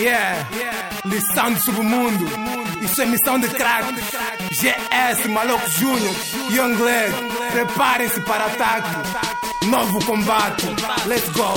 Yeah, lição do submundo. Isso é missão de crack. GS, Maluco Júnior, Young Leg. Preparem-se para ataque. Novo combate, let's go.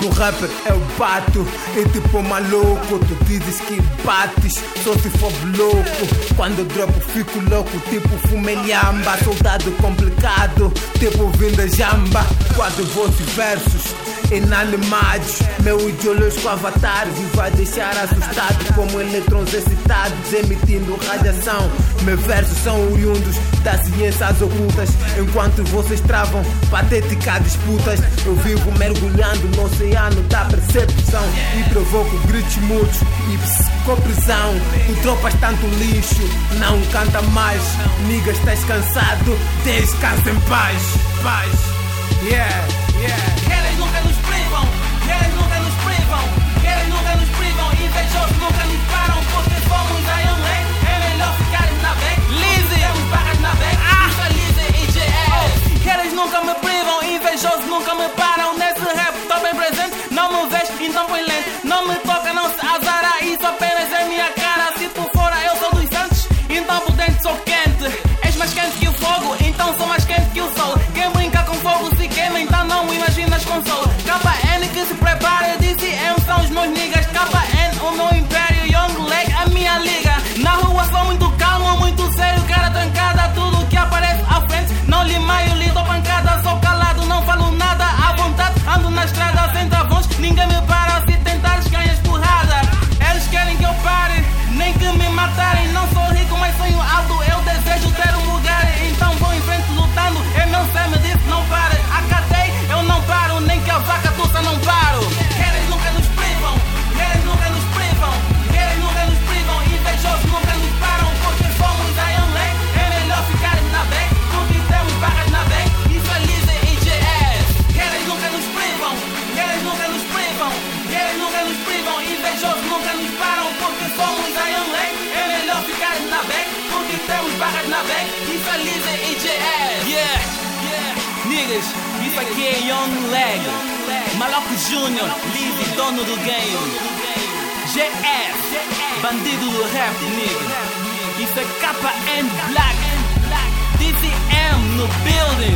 No rapper eu bato, é tipo maluco. Tu dizes que bates, só se for louco. Quando eu dropo, fico louco, tipo fumelhamba. Soldado complicado, tipo vinda jamba. Quatro vozes versos inanimados. Meu ideológico avatar vai deixar assustado como eletrons excitados, emitindo radiação. Meus versos são oriundos das ciências ocultas, enquanto vocês travam patética disputas. Eu vivo mergulhando no oceano da percepção e provoco gritos mudos e psicoprisão. Tu tropas tanto lixo, não canta mais. Nigga, estás cansado, descansa em paz. Paz, yeah. Então mais E GS. Yeah, yeah. Niggas, isso aqui é Young Leg. Maloco Júnior, livre dono do game. GF, bandido do rap, nigga. Isso é KN Black. DCM no building.